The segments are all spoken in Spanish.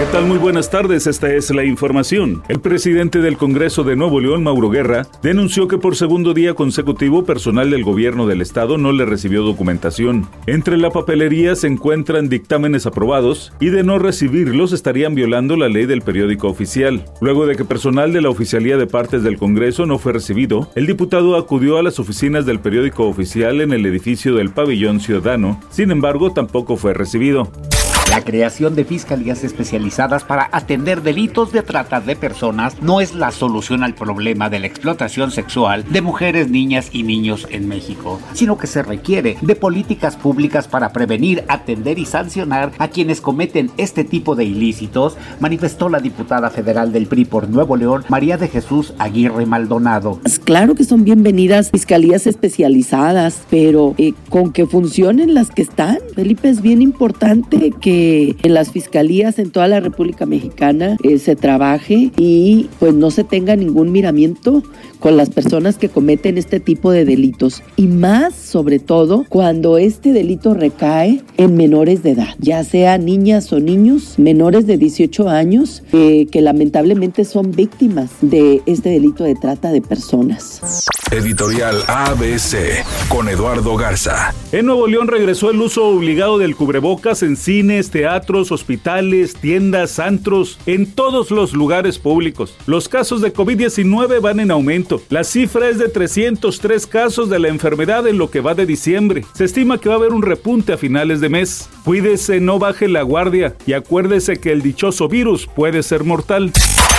¿Qué tal? Muy buenas tardes, esta es la información. El presidente del Congreso de Nuevo León, Mauro Guerra, denunció que por segundo día consecutivo personal del gobierno del estado no le recibió documentación. Entre la papelería se encuentran dictámenes aprobados y de no recibirlos estarían violando la ley del periódico oficial. Luego de que personal de la Oficialía de Partes del Congreso no fue recibido, el diputado acudió a las oficinas del periódico oficial en el edificio del pabellón ciudadano, sin embargo tampoco fue recibido. La creación de fiscalías especializadas para atender delitos de trata de personas no es la solución al problema de la explotación sexual de mujeres, niñas y niños en México, sino que se requiere de políticas públicas para prevenir, atender y sancionar a quienes cometen este tipo de ilícitos, manifestó la diputada federal del PRI por Nuevo León, María de Jesús Aguirre Maldonado. Claro que son bienvenidas fiscalías especializadas, pero eh, con que funcionen las que están, Felipe, es bien importante que en las fiscalías en toda la República Mexicana eh, se trabaje y pues no se tenga ningún miramiento con las personas que cometen este tipo de delitos y más sobre todo cuando este delito recae en menores de edad, ya sea niñas o niños menores de 18 años eh, que lamentablemente son víctimas de este delito de trata de personas. Editorial ABC con Eduardo Garza. En Nuevo León regresó el uso obligado del cubrebocas en teatros, hospitales, tiendas, antros, en todos los lugares públicos. Los casos de COVID-19 van en aumento. La cifra es de 303 casos de la enfermedad en lo que va de diciembre. Se estima que va a haber un repunte a finales de mes. Cuídese, no baje la guardia y acuérdese que el dichoso virus puede ser mortal.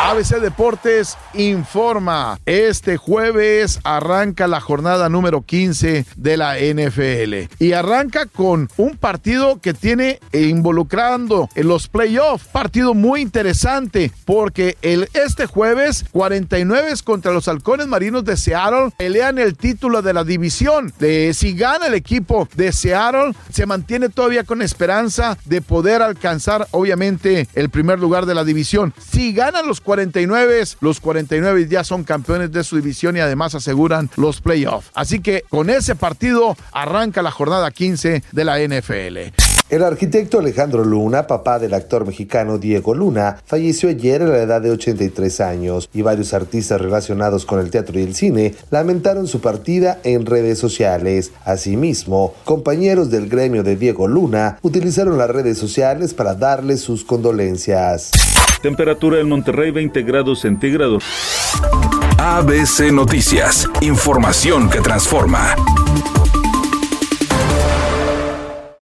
ABC Deportes informa. Este jueves arranca la jornada número 15 de la NFL. Y arranca con un partido que tiene involucrando en los playoffs. Partido muy interesante porque el, este jueves 49 contra los halcones marinos de Seattle pelean el título de la división. De, si gana el equipo de Seattle, se mantiene todavía con esperanza de poder alcanzar obviamente el primer lugar de la división. Si ganan los 49, los 49 ya son campeones de su división y además aseguran los playoffs. Así que con ese partido arranca la jornada 15 de la NFL. El arquitecto Alejandro Luna, papá del actor mexicano Diego Luna, falleció ayer a la edad de 83 años y varios artistas relacionados con el teatro y el cine lamentaron su partida en redes sociales. Asimismo, compañeros del gremio de Diego Luna utilizaron las redes sociales para darle sus condolencias. Temperatura en Monterrey 20 grados centígrados. ABC Noticias, información que transforma.